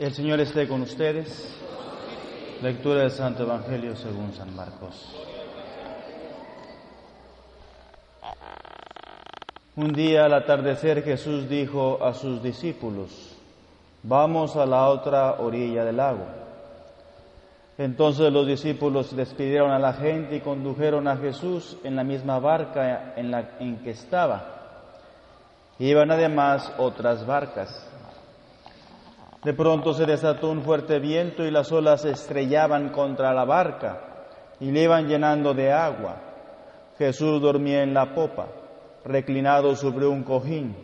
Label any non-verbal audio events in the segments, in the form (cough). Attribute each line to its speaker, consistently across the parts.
Speaker 1: El Señor esté con ustedes. Lectura del Santo Evangelio según San Marcos. Un día al atardecer Jesús dijo a sus discípulos, vamos a la otra orilla del lago. Entonces los discípulos despidieron a la gente y condujeron a Jesús en la misma barca en la en que estaba. Iban además otras barcas. De pronto se desató un fuerte viento y las olas se estrellaban contra la barca y le iban llenando de agua. Jesús dormía en la popa, reclinado sobre un cojín.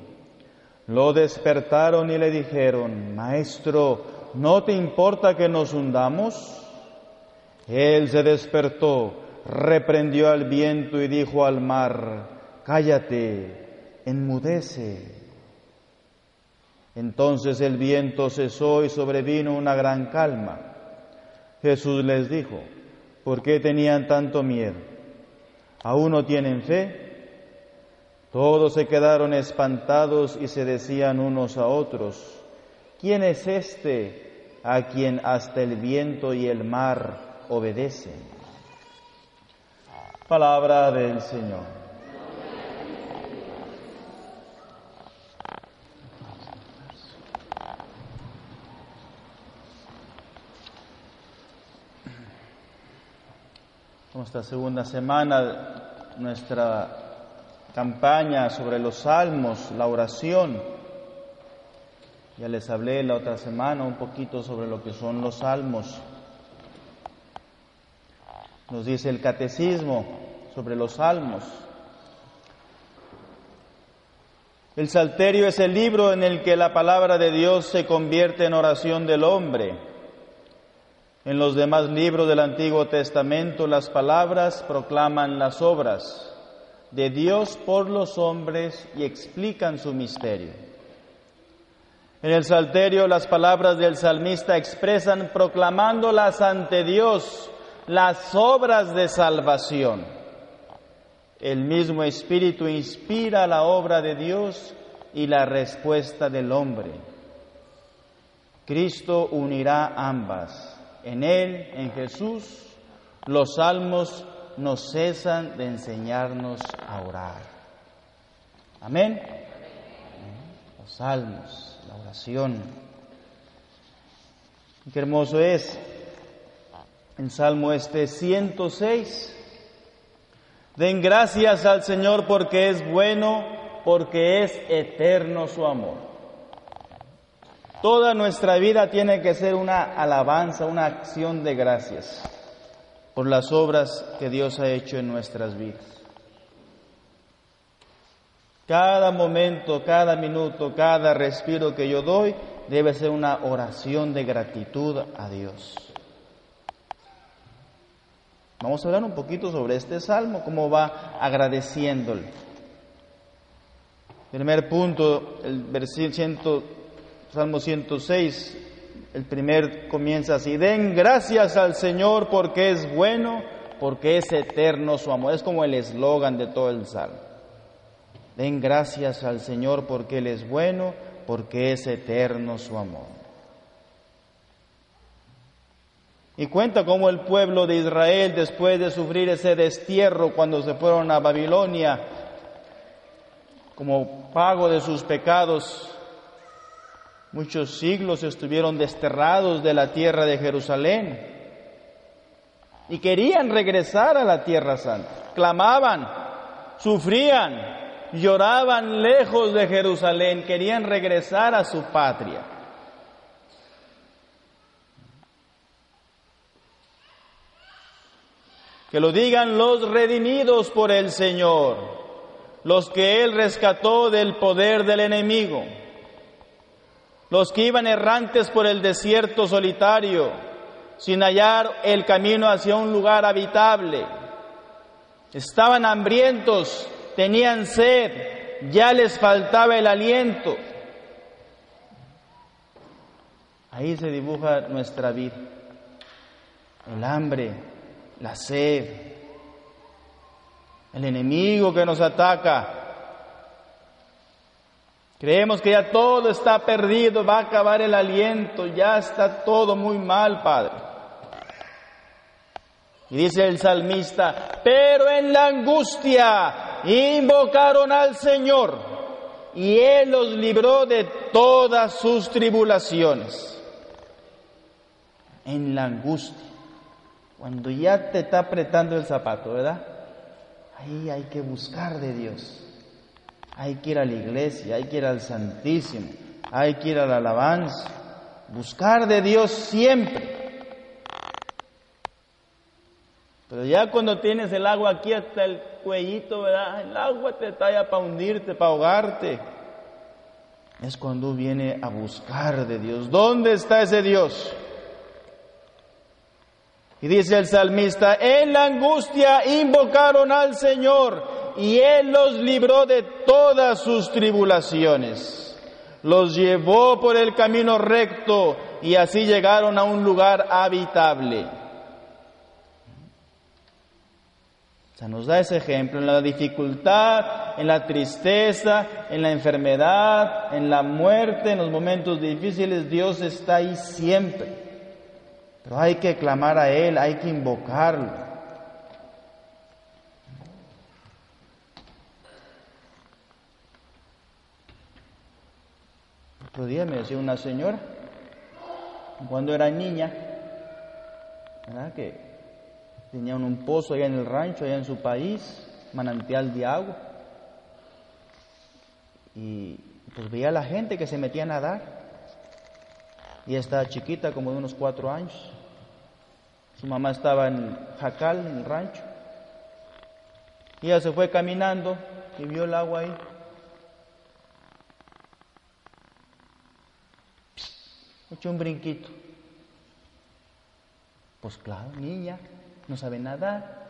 Speaker 1: Lo despertaron y le dijeron, Maestro, ¿no te importa que nos hundamos? Él se despertó, reprendió al viento y dijo al mar, Cállate, enmudece. Entonces el viento cesó y sobrevino una gran calma. Jesús les dijo, ¿por qué tenían tanto miedo? ¿Aún no tienen fe? Todos se quedaron espantados y se decían unos a otros, ¿quién es este a quien hasta el viento y el mar obedecen? Palabra del Señor. Nuestra segunda semana, nuestra campaña sobre los salmos, la oración. Ya les hablé la otra semana un poquito sobre lo que son los salmos. Nos dice el catecismo sobre los salmos. El Salterio es el libro en el que la palabra de Dios se convierte en oración del hombre. En los demás libros del Antiguo Testamento las palabras proclaman las obras de Dios por los hombres y explican su misterio. En el Salterio las palabras del salmista expresan proclamándolas ante Dios las obras de salvación. El mismo Espíritu inspira la obra de Dios y la respuesta del hombre. Cristo unirá ambas en Él, en Jesús, los salmos no cesan de enseñarnos a orar. Amén. Los salmos, la oración. Qué hermoso es el Salmo este 106. Den gracias al Señor porque es bueno, porque es eterno su amor. Toda nuestra vida tiene que ser una alabanza, una acción de gracias por las obras que Dios ha hecho en nuestras vidas. Cada momento, cada minuto, cada respiro que yo doy debe ser una oración de gratitud a Dios. Vamos a hablar un poquito sobre este salmo, cómo va agradeciéndole. Primer punto, el versículo Salmo 106, el primer comienza así, den gracias al Señor porque es bueno, porque es eterno su amor. Es como el eslogan de todo el salmo. Den gracias al Señor porque Él es bueno, porque es eterno su amor. Y cuenta cómo el pueblo de Israel, después de sufrir ese destierro cuando se fueron a Babilonia, como pago de sus pecados, Muchos siglos estuvieron desterrados de la tierra de Jerusalén y querían regresar a la tierra santa. Clamaban, sufrían, lloraban lejos de Jerusalén, querían regresar a su patria. Que lo digan los redimidos por el Señor, los que Él rescató del poder del enemigo los que iban errantes por el desierto solitario, sin hallar el camino hacia un lugar habitable. Estaban hambrientos, tenían sed, ya les faltaba el aliento. Ahí se dibuja nuestra vida. El hambre, la sed, el enemigo que nos ataca, Creemos que ya todo está perdido, va a acabar el aliento, ya está todo muy mal, Padre. Y dice el salmista, pero en la angustia invocaron al Señor y Él los libró de todas sus tribulaciones. En la angustia, cuando ya te está apretando el zapato, ¿verdad? Ahí hay que buscar de Dios. Hay que ir a la iglesia, hay que ir al Santísimo, hay que ir a la alabanza, buscar de Dios siempre. Pero ya cuando tienes el agua aquí hasta el cuellito, ¿verdad? El agua te talla para hundirte, para ahogarte. Es cuando viene a buscar de Dios. ¿Dónde está ese Dios? Y dice el salmista, en la angustia invocaron al Señor y Él los libró de todas sus tribulaciones. Los llevó por el camino recto y así llegaron a un lugar habitable. O sea, nos da ese ejemplo en la dificultad, en la tristeza, en la enfermedad, en la muerte, en los momentos difíciles, Dios está ahí siempre. Pero hay que clamar a Él, hay que invocarlo. Otro día me decía una señora, cuando era niña, ¿verdad? que tenían un pozo allá en el rancho, allá en su país, manantial de agua, y pues veía a la gente que se metía a nadar, y estaba chiquita, como de unos cuatro años. Su mamá estaba en Jacal, en el rancho. Y ella se fue caminando y vio el agua ahí. Echó un brinquito. Pues claro, niña, no sabe nadar.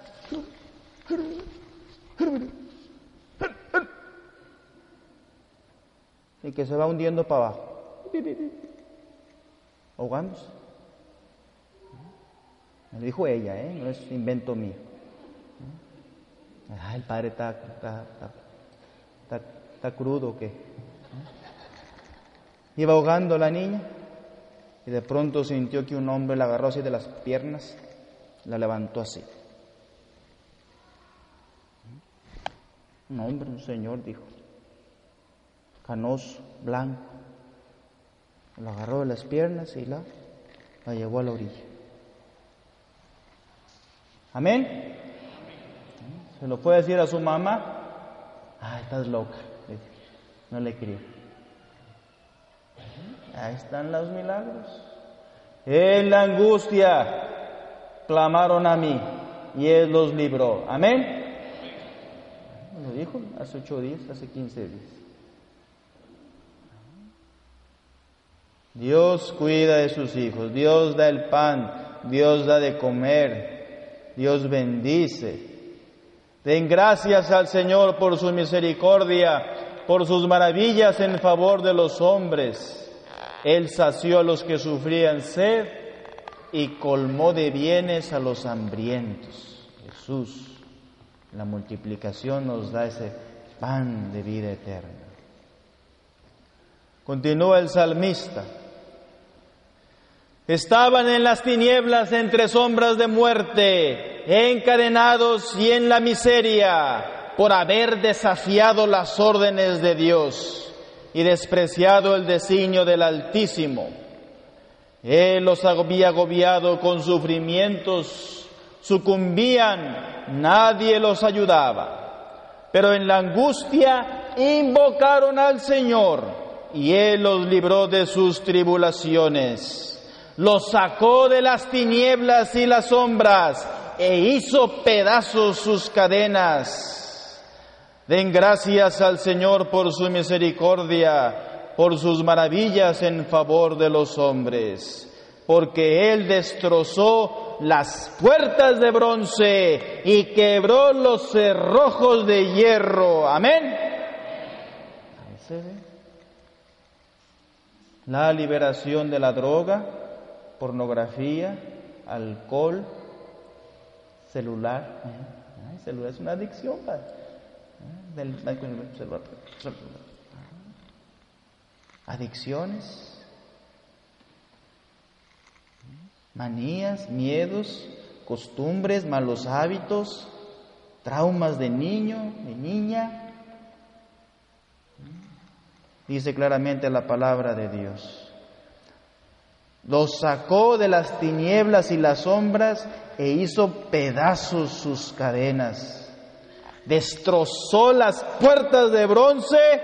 Speaker 1: Y que se va hundiendo para abajo. Ahogándose. Me lo dijo ella, ¿eh? no es invento mío. Ah, el padre está, está, crudo qué. Iba ahogando la niña y de pronto sintió que un hombre la agarró así de las piernas, la levantó así. Un hombre, un señor, dijo, canoso, blanco, la agarró de las piernas y la, la llevó a la orilla. Amén. Se lo puede decir a su mamá, ah, estás loca, no le creo. Ahí están los milagros. En la angustia clamaron a mí y Él los libró. Amén. Lo dijo hace ocho días, hace quince días. Dios cuida de sus hijos, Dios da el pan, Dios da de comer, Dios bendice. Den gracias al Señor por su misericordia, por sus maravillas en favor de los hombres. Él sació a los que sufrían sed y colmó de bienes a los hambrientos. Jesús, la multiplicación nos da ese pan de vida eterna. Continúa el salmista. Estaban en las tinieblas entre sombras de muerte, encadenados y en la miseria por haber desafiado las órdenes de Dios y despreciado el designio del Altísimo. Él los había agobiado con sufrimientos, sucumbían, nadie los ayudaba. Pero en la angustia invocaron al Señor y Él los libró de sus tribulaciones. Los sacó de las tinieblas y las sombras e hizo pedazos sus cadenas Den gracias al Señor por su misericordia, por sus maravillas en favor de los hombres, porque Él destrozó las puertas de bronce y quebró los cerrojos de hierro. Amén. La liberación de la droga, pornografía, alcohol, celular. celular es una adicción. Padre. Adicciones, manías, miedos, costumbres, malos hábitos, traumas de niño, de niña. Dice claramente la palabra de Dios. Los sacó de las tinieblas y las sombras e hizo pedazos sus cadenas. Destrozó las puertas de bronce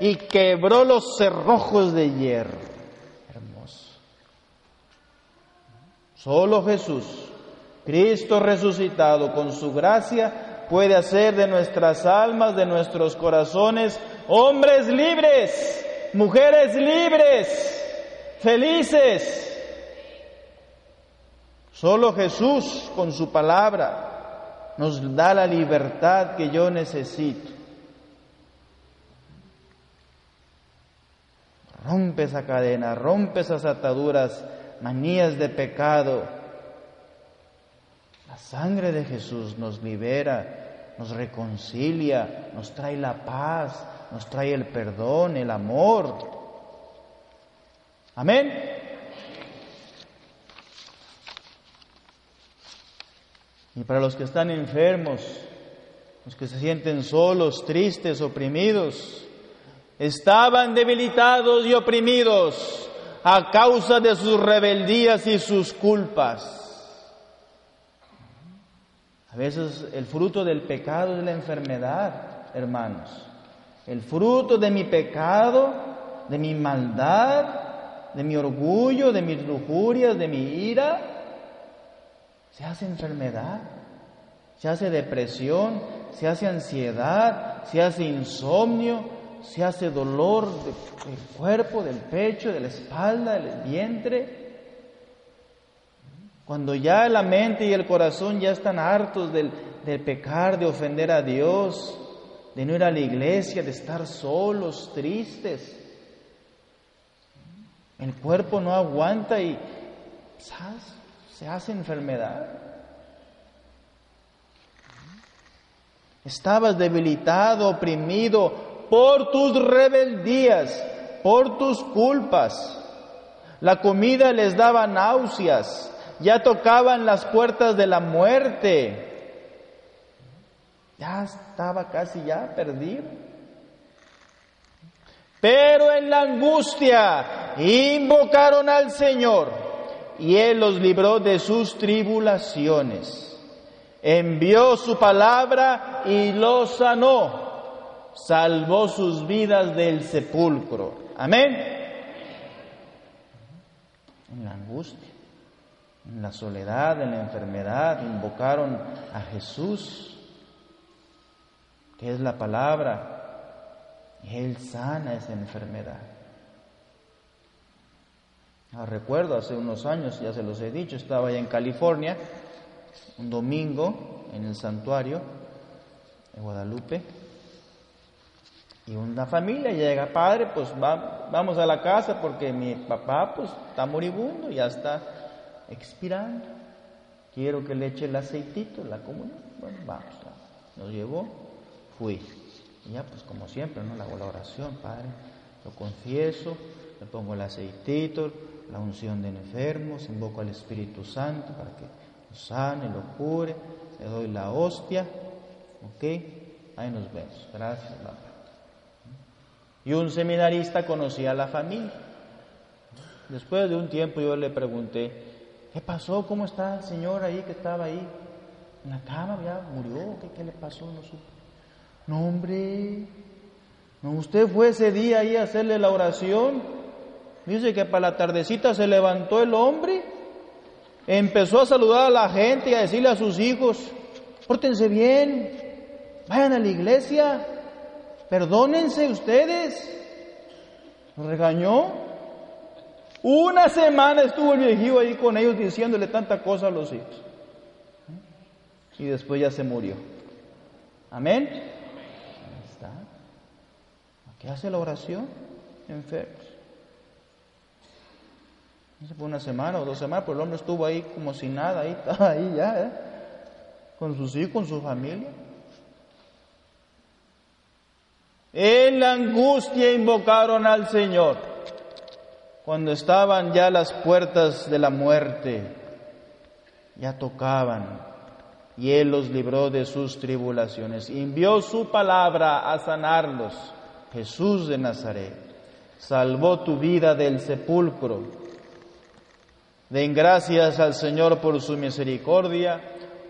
Speaker 1: y quebró los cerrojos de hierro. Hermoso. Solo Jesús, Cristo resucitado, con su gracia, puede hacer de nuestras almas, de nuestros corazones, hombres libres, mujeres libres, felices. Solo Jesús, con su palabra, nos da la libertad que yo necesito. Rompe esa cadena, rompe esas ataduras, manías de pecado. La sangre de Jesús nos libera, nos reconcilia, nos trae la paz, nos trae el perdón, el amor. Amén. Y para los que están enfermos, los que se sienten solos, tristes, oprimidos, estaban debilitados y oprimidos a causa de sus rebeldías y sus culpas. A veces el fruto del pecado es la enfermedad, hermanos. El fruto de mi pecado, de mi maldad, de mi orgullo, de mis lujurias, de mi ira, se hace enfermedad, se hace depresión, se hace ansiedad, se hace insomnio, se hace dolor del cuerpo, del pecho, de la espalda, del vientre. Cuando ya la mente y el corazón ya están hartos del, del pecar, de ofender a Dios, de no ir a la iglesia, de estar solos, tristes. El cuerpo no aguanta y se hace enfermedad. Estabas debilitado, oprimido, por tus rebeldías, por tus culpas. La comida les daba náuseas, ya tocaban las puertas de la muerte. Ya estaba casi ya perdido. Pero en la angustia invocaron al Señor y Él los libró de sus tribulaciones. Envió su palabra y los sanó salvó sus vidas del sepulcro. Amén. En la angustia, en la soledad, en la enfermedad, invocaron a Jesús, que es la palabra, y Él sana esa enfermedad. Ah, recuerdo hace unos años, ya se los he dicho, estaba allá en California, un domingo en el santuario de Guadalupe, y una familia llega, padre, pues vamos a la casa porque mi papá pues está moribundo, ya está expirando. Quiero que le eche el aceitito, la comunión. Bueno, vamos, nos llevó, fui. Y ya pues como siempre, ¿no? La oración, padre, lo confieso, le pongo el aceitito, la unción de enfermos, invoco al Espíritu Santo para que lo sane, lo cure, le doy la hostia, ¿ok? Ahí nos vemos. Gracias. Y un seminarista conocía a la familia. Después de un tiempo yo le pregunté, ¿qué pasó? ¿Cómo está el señor ahí que estaba ahí? En la cama ya murió, ¿qué, le pasó? No supe. No, hombre, no, usted fue ese día ahí a hacerle la oración. Dice que para la tardecita se levantó el hombre, empezó a saludar a la gente y a decirle a sus hijos, pórtense bien, vayan a la iglesia, Perdónense ustedes. Regañó. Una semana estuvo el viejillo ahí con ellos diciéndole tanta cosa a los hijos. Y después ya se murió. Amén. Ahí está. ¿Qué hace la oración? Enfermos. No se fue una semana o dos semanas, pero el hombre estuvo ahí como si nada, ahí, (laughs) ahí ya, ¿eh? con sus hijos, con su familia. En la angustia invocaron al Señor. Cuando estaban ya las puertas de la muerte, ya tocaban, y Él los libró de sus tribulaciones. Envió su palabra a sanarlos. Jesús de Nazaret salvó tu vida del sepulcro. Den gracias al Señor por su misericordia,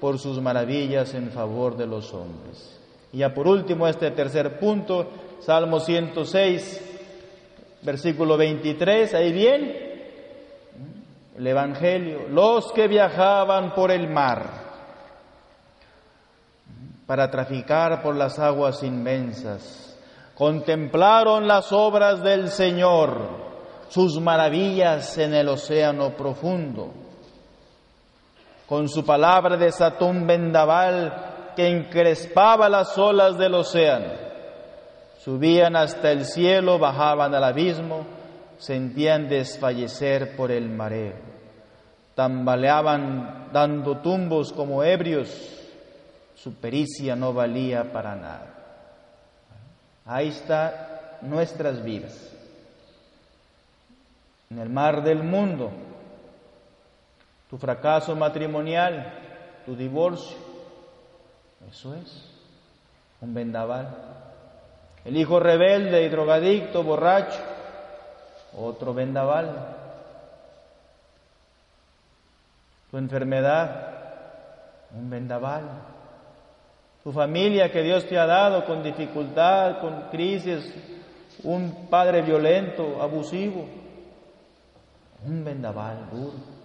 Speaker 1: por sus maravillas en favor de los hombres. Y ya por último, este tercer punto, Salmo 106, versículo 23, ahí viene el Evangelio, los que viajaban por el mar para traficar por las aguas inmensas, contemplaron las obras del Señor, sus maravillas en el océano profundo. Con su palabra desató un vendaval que encrespaba las olas del océano. Subían hasta el cielo, bajaban al abismo, sentían desfallecer por el mareo. Tambaleaban dando tumbos como ebrios, su pericia no valía para nada. Ahí está nuestras vidas. En el mar del mundo, tu fracaso matrimonial, tu divorcio, eso es un vendaval. El hijo rebelde y drogadicto, borracho, otro vendaval. Tu enfermedad, un vendaval. Tu familia que Dios te ha dado con dificultad, con crisis, un padre violento, abusivo, un vendaval duro.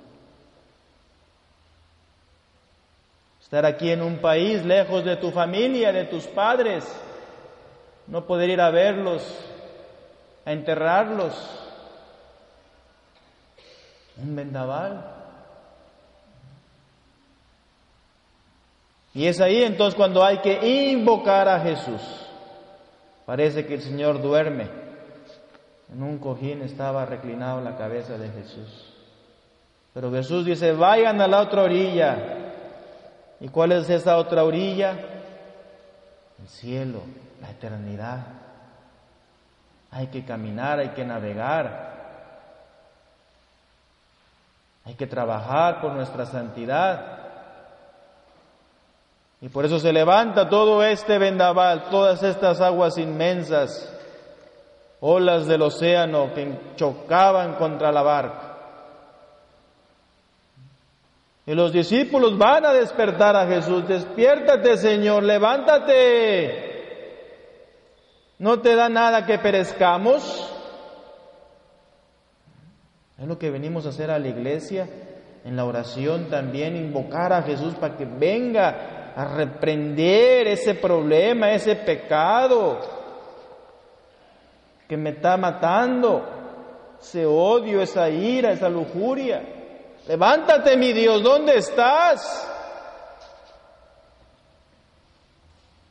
Speaker 1: Estar aquí en un país lejos de tu familia, de tus padres, no poder ir a verlos, a enterrarlos. Un vendaval. Y es ahí entonces cuando hay que invocar a Jesús. Parece que el Señor duerme. En un cojín estaba reclinado la cabeza de Jesús. Pero Jesús dice, vayan a la otra orilla. ¿Y cuál es esa otra orilla? El cielo, la eternidad. Hay que caminar, hay que navegar. Hay que trabajar por nuestra santidad. Y por eso se levanta todo este vendaval, todas estas aguas inmensas, olas del océano que chocaban contra la barca. Y los discípulos van a despertar a Jesús. Despiértate, Señor, levántate. ¿No te da nada que perezcamos? Es lo que venimos a hacer a la iglesia, en la oración también, invocar a Jesús para que venga a reprender ese problema, ese pecado que me está matando, ese odio, esa ira, esa lujuria. Levántate, mi Dios, ¿dónde estás?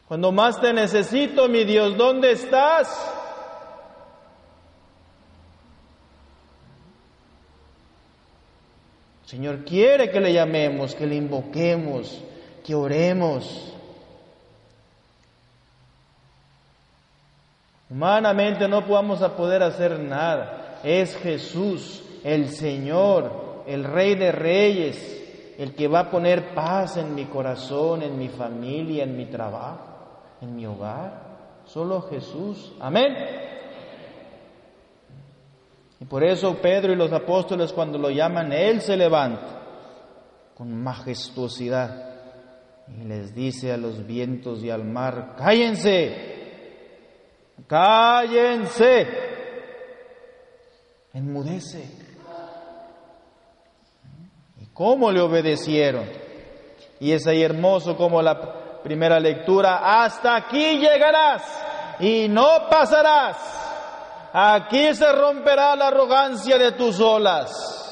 Speaker 1: Cuando más te necesito, mi Dios, ¿dónde estás? Señor quiere que le llamemos, que le invoquemos, que oremos. Humanamente no podamos a poder hacer nada. Es Jesús, el Señor, el Rey de Reyes, el que va a poner paz en mi corazón, en mi familia, en mi trabajo, en mi hogar. Solo Jesús. Amén. Y por eso Pedro y los apóstoles cuando lo llaman, Él se levanta con majestuosidad y les dice a los vientos y al mar, cállense, cállense, enmudece. ¿Cómo le obedecieron? Y es ahí hermoso como la primera lectura, hasta aquí llegarás y no pasarás. Aquí se romperá la arrogancia de tus olas.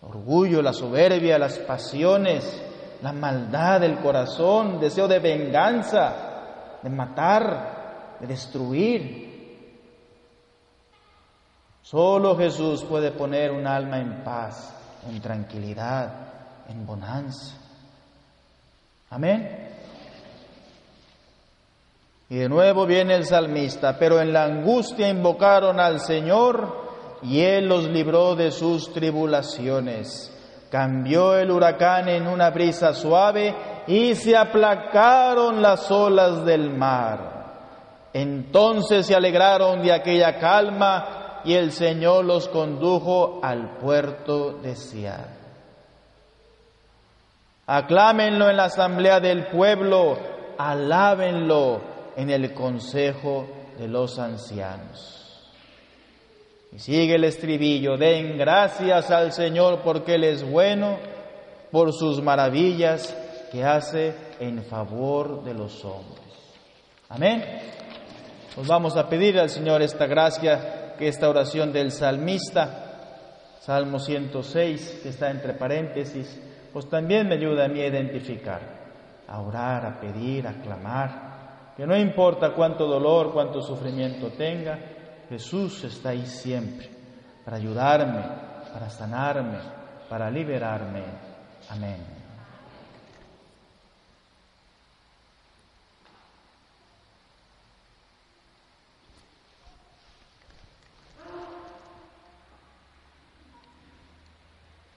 Speaker 1: Orgullo, la soberbia, las pasiones, la maldad del corazón, deseo de venganza, de matar, de destruir. Solo Jesús puede poner un alma en paz en tranquilidad, en bonanza. Amén. Y de nuevo viene el salmista, pero en la angustia invocaron al Señor y Él los libró de sus tribulaciones. Cambió el huracán en una brisa suave y se aplacaron las olas del mar. Entonces se alegraron de aquella calma y el Señor los condujo al puerto deseado. Aclámenlo en la asamblea del pueblo, alábenlo en el consejo de los ancianos. Y sigue el estribillo, den gracias al Señor porque Él es bueno, por sus maravillas que hace en favor de los hombres. Amén. Nos vamos a pedir al Señor esta gracia, que esta oración del salmista, Salmo 106, que está entre paréntesis, pues también me ayuda a mí a identificar, a orar, a pedir, a clamar, que no importa cuánto dolor, cuánto sufrimiento tenga, Jesús está ahí siempre para ayudarme, para sanarme, para liberarme. Amén.